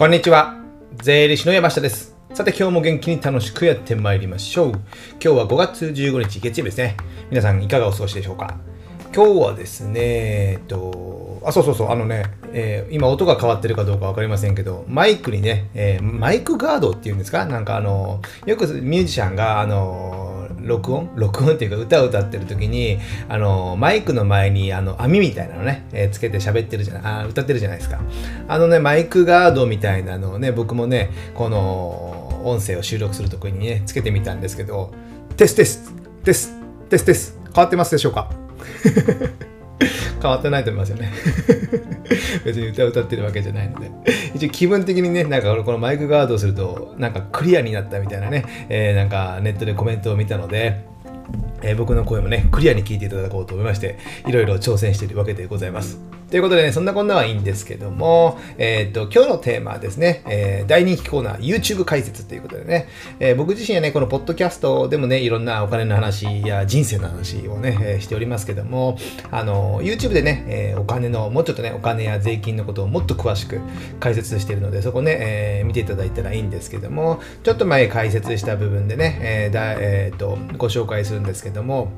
こんにちは。税理士の山下です。さて今日も元気に楽しくやってまいりましょう。今日は5月15日月曜日ですね。皆さんいかがお過ごしでしょうか？今日はですね、えっと、あ、そうそうそう、あのね、えー今音が変わってるかどうかわかりませんけど、マイクにね、えーマイクガードっていうんですか？なんかあの、よくミュージシャンが、あの、録音？録音っていうか歌を歌ってる時に、あの、マイクの前にあの網みたいなのね、えーつけて喋ってるじゃない、あ歌ってるじゃないですか。あのね、マイクガードみたいなのをね、僕もね、この音声を収録する時にね、つけてみたんですけど、テステステステステス変わってますでしょうか？変わってないと思いますよね。別に歌を歌ってるわけじゃないので。一応気分的にね、なんかこのマイクガードをすると、なんかクリアになったみたいなね、えーなんかネットでコメントを見たので、えー僕の声もね、クリアに聞いていただこうと思いまして、いろいろ挑戦しているわけでございます。ということでね、そんなこんなはいいんですけども、えっ、と、今日のテーマはですね、えー大人気コーナー、YouTube 解説ということでね、えー僕自身はね、このポッドキャストでもね、いろんなお金の話や人生の話をね、えーしておりますけども、あの、YouTube でね、えーお金の、もうちょっとね、お金や税金のことをもっと詳しく解説しているので、そこね、えー見ていただいたらいいんですけども、ちょっと前解説した部分でね、えーだえーとご紹介するんですけども、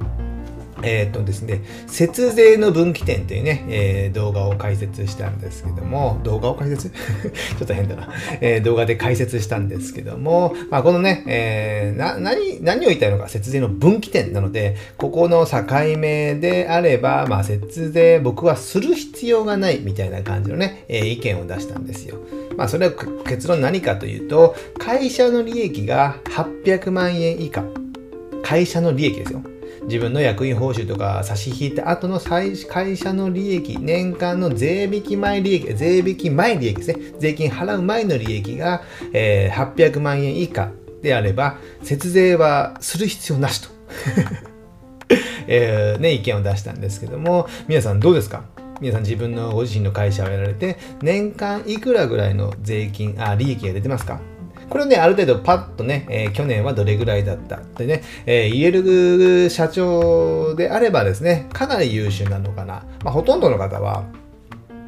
えっとですね、節税の分岐点というね、えー動画を解説したんですけども、動画を解説 ちょっと変だな、えー動画で解説したんですけども、まあ、このね、えーな、何、何を言いたいのか、節税の分岐点なので、ここの境目であれば、まあ、節税僕はする必要がないみたいな感じのね、え意見を出したんですよ。まあ、それは結論何かというと、会社の利益が800万円以下。会社の利益ですよ。自分の役員報酬とか差し引いた後の会社の利益、年間の税引き前利益、税引き前利益ですね。税金払う前の利益が、えー800万円以下であれば、節税はする必要なしと。えーね、意見を出したんですけども、皆さんどうですか？皆さん自分のご自身の会社をやられて、年間いくらぐらいの税金、あ、利益が出てますか？これをね、ある程度パッとね、えー去年はどれぐらいだったってね、えー言える社長であればですね、かなり優秀なのかな。まあ、ほとんどの方は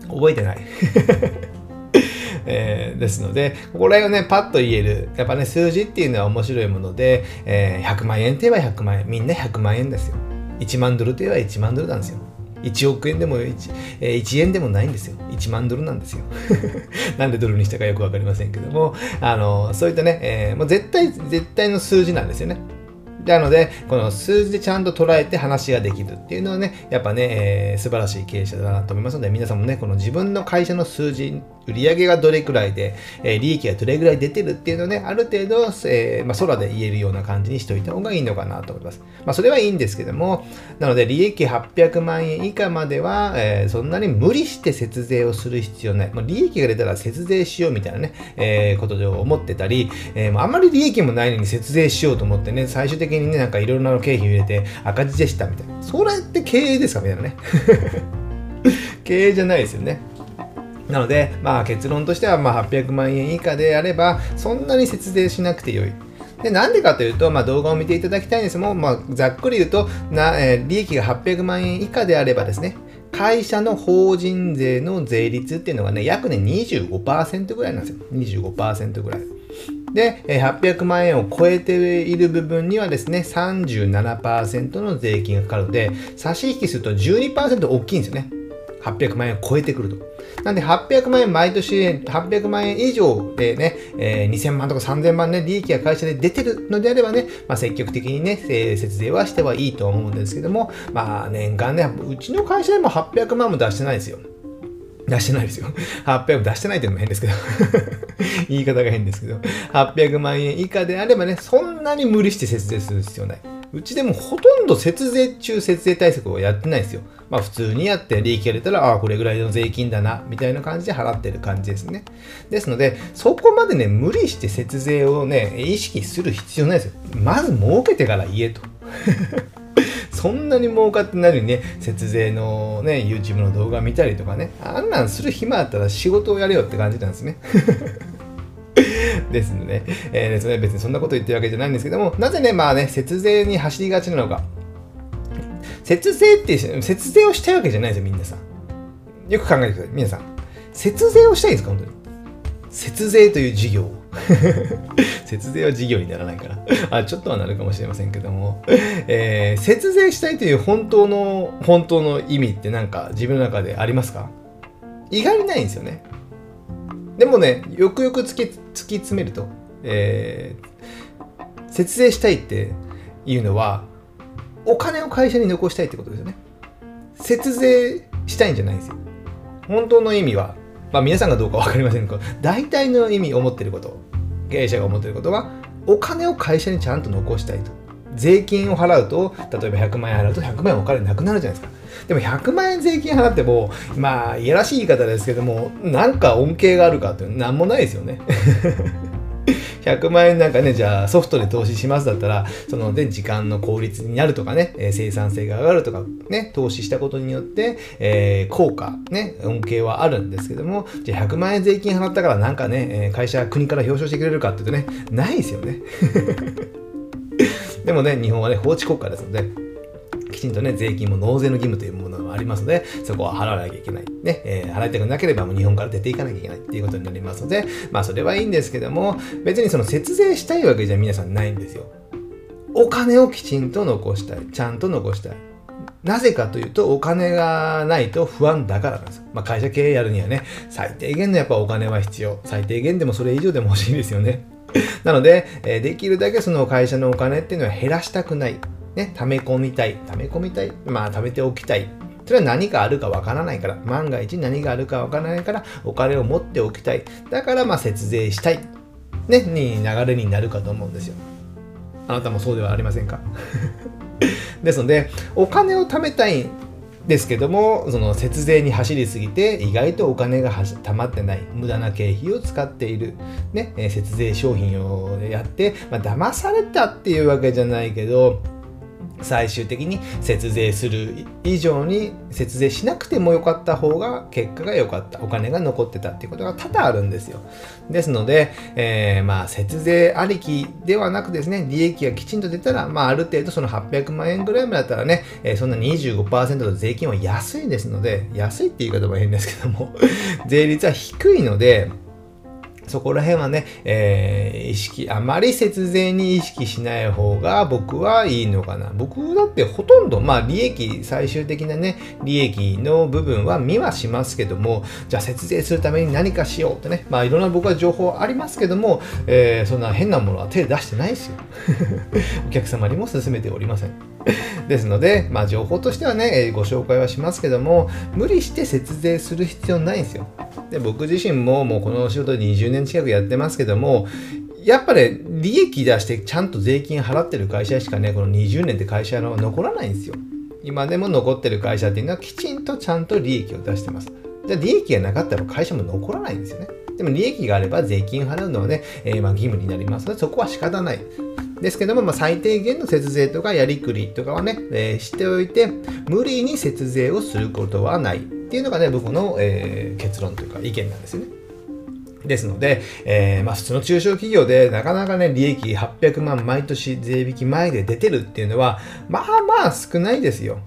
覚えてない。えーですので、これをね、パッと言える。やっぱね、数字っていうのは面白いもので、えー100万円って言えば100万円。みんな100万円ですよ。1万ドルといえば1万ドルなんですよ。1億円でも 1,、1円でもないんですよ。1万ドルなんですよ。なんでドルにしたかよくわかりませんけども、あの、そういったね、えーもう絶対、絶対の数字なんですよね。なので、この数字でちゃんと捉えて話ができるっていうのはね、やっぱね、えー素晴らしい経営者だなと思いますので、皆さんもね、この自分の会社の数字、売上がどれくらいで、えー利益がどれくらい出てるっていうのをね、ある程度、えーまあ、空で言えるような感じにしておいた方がいいのかなと思います。まあ、それはいいんですけども、なので、利益800万円以下までは、えーそんなに無理して節税をする必要ない。まあ、利益が出たら節税しようみたいなね、えことで思ってたり、えーあんまり利益もないのに節税しようと思ってね、最終的にね、なんかいろいろな経費入れて赤字でしたみたいな。それって経営ですかみたいなね。経営じゃないですよね。なので、まあ結論としては、まあ800万円以下であれば、そんなに節税しなくてよい。で、なんでかというと、まあ動画を見ていただきたいんですも、まあざっくり言うと、なえー利益が800万円以下であればですね、会社の法人税の税率っていうのがね、約ね25%ぐらいなんですよ。25%ぐらい。で、800万円を超えている部分にはですね、37%の税金がかかるので、差し引きすると12%大きいんですよね。800万円を超えてくると。なんで800万円毎年800万円以上でね、えー2000万とか3000万ね、利益が会社で出てるのであればね、まあ、積極的にね、えー節税はしてはいいと思うんですけども、まあ年間ね、うちの会社でも800万も出してないですよ。出してないですよ。800出してないっていうのも変ですけど。言い方が変ですけど。800万円以下であればね、そんなに無理して節税する必要ない。うちでもほとんど節税中節税対策をやってないですよ。まあ普通にやって利益が出たら、ああ、これぐらいの税金だな、みたいな感じで払ってる感じですね。ですので、そこまでね、無理して節税をね、意識する必要ないですよ。まず儲けてから言えと。そんなに儲かってないのにね、節税のね、YouTube の動画見たりとかね、あんなんする暇あったら仕事をやれよって感じなんですね。ですので、えーですね、別にそんなこと言ってるわけじゃないんですけども、なぜね、まあね、節税に走りがちなのか。節税って、節税をしたいわけじゃないですよ、みんなさん。よく考えてください、皆さん。節税をしたいんですか、本当に。節税という事業。節税は事業にならないから。あちょっとはなるかもしれませんけども、えー、節税したいという本当の本当の意味って何か自分の中でありますか？意外にないんですよね。でもねよくよく突き突き詰めると、えー、節税したいっていうのはお金を会社に残したいってことですよね。節税したいんじゃないんですよ。本当の意味は。まあ、皆さんがどうか分かりませんが大体の意味思ってること経営者が思ってることはお金を会社にちゃんと残したいと。税金を払うと例えば100万円払うと100万円お金なくなるじゃないですか。でも100万円税金払ってもまあいやらしい言い方ですけどもなんか恩恵があるかって何もないですよね。100万円なんかね、じゃあソフトで投資しますだったら、そので時間の効率になるとかね、えー、生産性が上がるとかね、投資したことによって、えー、効果、ね、恩恵はあるんですけども、じゃあ100万円税金払ったからなんかね、会社、国から表彰してくれるかっていうとね、ないですよね。でもね、日本はね、法治国家ですので、きちんとね、税金も納税の義務というものありますので、そこは払わなきゃいけない。ね、えー、払いたくなければもう日本から出ていかなきゃいけないっていうことになりますので、まあそれはいいんですけども、別にその節税したいわけじゃ皆さんないんですよ。お金をきちんと残したい。ちゃんと残したい。なぜかというと、お金がないと不安だからなんです。まあ、会社経営やるにはね、最低限のやっぱお金は必要。最低限でもそれ以上でも欲しいですよね。なので、え、できるだけその会社のお金っていうのは減らしたくない。ね、溜め込みたい。溜め込みたい。まあ、貯めておきたい。それは何があるかわからないから。万が一何があるかわからないから、お金を持っておきたい。だから、まあ、節税したい。ね、に流れになるかと思うんですよ。あなたもそうではありませんか？ですので、お金を貯めたいんですけども、その節税に走りすぎて、意外とお金がたまってない、無駄な経費を使っている、ね、節税商品をやって、まあ、騙されたっていうわけじゃないけど、最終的に節税する以上に節税しなくてもよかった方が結果が良かったお金が残ってたっていうことが多々あるんですよ。ですので、えー、まあ節税ありきではなくですね利益がきちんと出たら、まあ、ある程度その800万円ぐらいまでだったらね、えー、そんな25%の税金は安いですので安いっていう言い方も変ですけども税率は低いのでそこら辺はね、えー、意識、あまり節税に意識しない方が僕はいいのかな。僕だってほとんど、まあ利益、最終的なね、利益の部分は見はしますけども、じゃあ節税するために何かしようってね、まあいろんな僕は情報ありますけども、えー、そんな変なものは手出してないですよ。お客様にも勧めておりません。ですので、まあ情報としてはね、ご紹介はしますけども、無理して節税する必要ないんですよ。で僕自身ももうこの仕事20年近くやってますけどもやっぱね利益出してちゃんと税金払ってる会社しかねこの20年って会社の残らないんですよ。今でも残ってる会社っていうのはきちんとちゃんと利益を出してます。じゃあ利益がなかったら会社も残らないんですよね。でも利益があれば税金払うのはね、えー、ま義務になりますのでそこは仕方ない。ですけども、まあ、最低限の節税とかやりくりとかはね、えー、しておいて無理に節税をすることはない。っていうのがね、僕の、えー、結論というか意見なんですよね。ですので、えー、まあ、普通の中小企業でなかなかね、利益800万毎年税引き前で出てるっていうのは、まあまあ少ないですよ。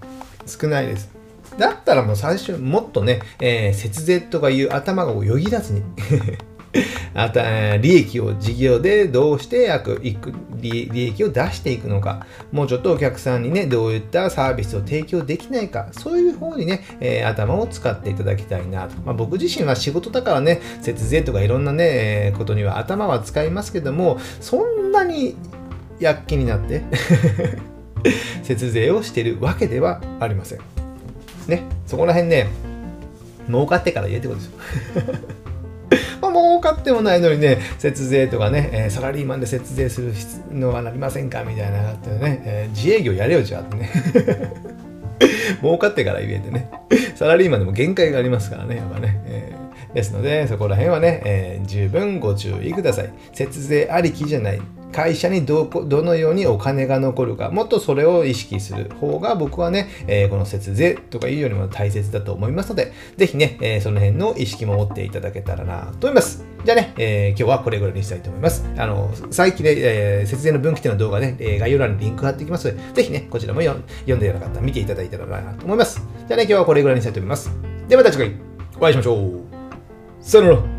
少ないです。だったらもう最初、もっとね、えー、節税とかいう頭がよぎらずにあた利益を事業でどうしていく利益を出していくのか、もうちょっとお客さんにね、どういったサービスを提供できないか、そういう方にね、えー、頭を使っていただきたいなと。まあ、僕自身は仕事だからね、節税とかいろんなね、ことには頭は使いますけども、そんなに躍起になって 節税をしているわけではありません。ね、そこら辺ね、儲かってから言えってことですよ。も、儲かってもないのにね、節税とかね、え、サラリーマンで節税するのはなりませんかみたいなってね、えー、自営業やれよじゃあってね。儲かってから言えてね。サラリーマンでも限界がありますからね、やっぱね。えー、ですので、そこら辺はね、えー、十分ご注意ください。節税ありきじゃない。会社にどこどのようにお金が残るか、もっとそれを意識する方が僕はね、えー、この節税とかいうよりも大切だと思いますので、ぜひね、えー、その辺の意識も持っていただけたらなと思います。じゃあね、えー、今日はこれぐらいにしたいと思います。あの、最近で、え節税の分岐点の動画ね、え概要欄にリンク貼っていきますので、ぜひね、こちらも読んでよなかったら見ていただいたらなと思います。じゃあね、今日はこれぐらいにしたいと思います。ではまた次回お会いしましょう。さよなら。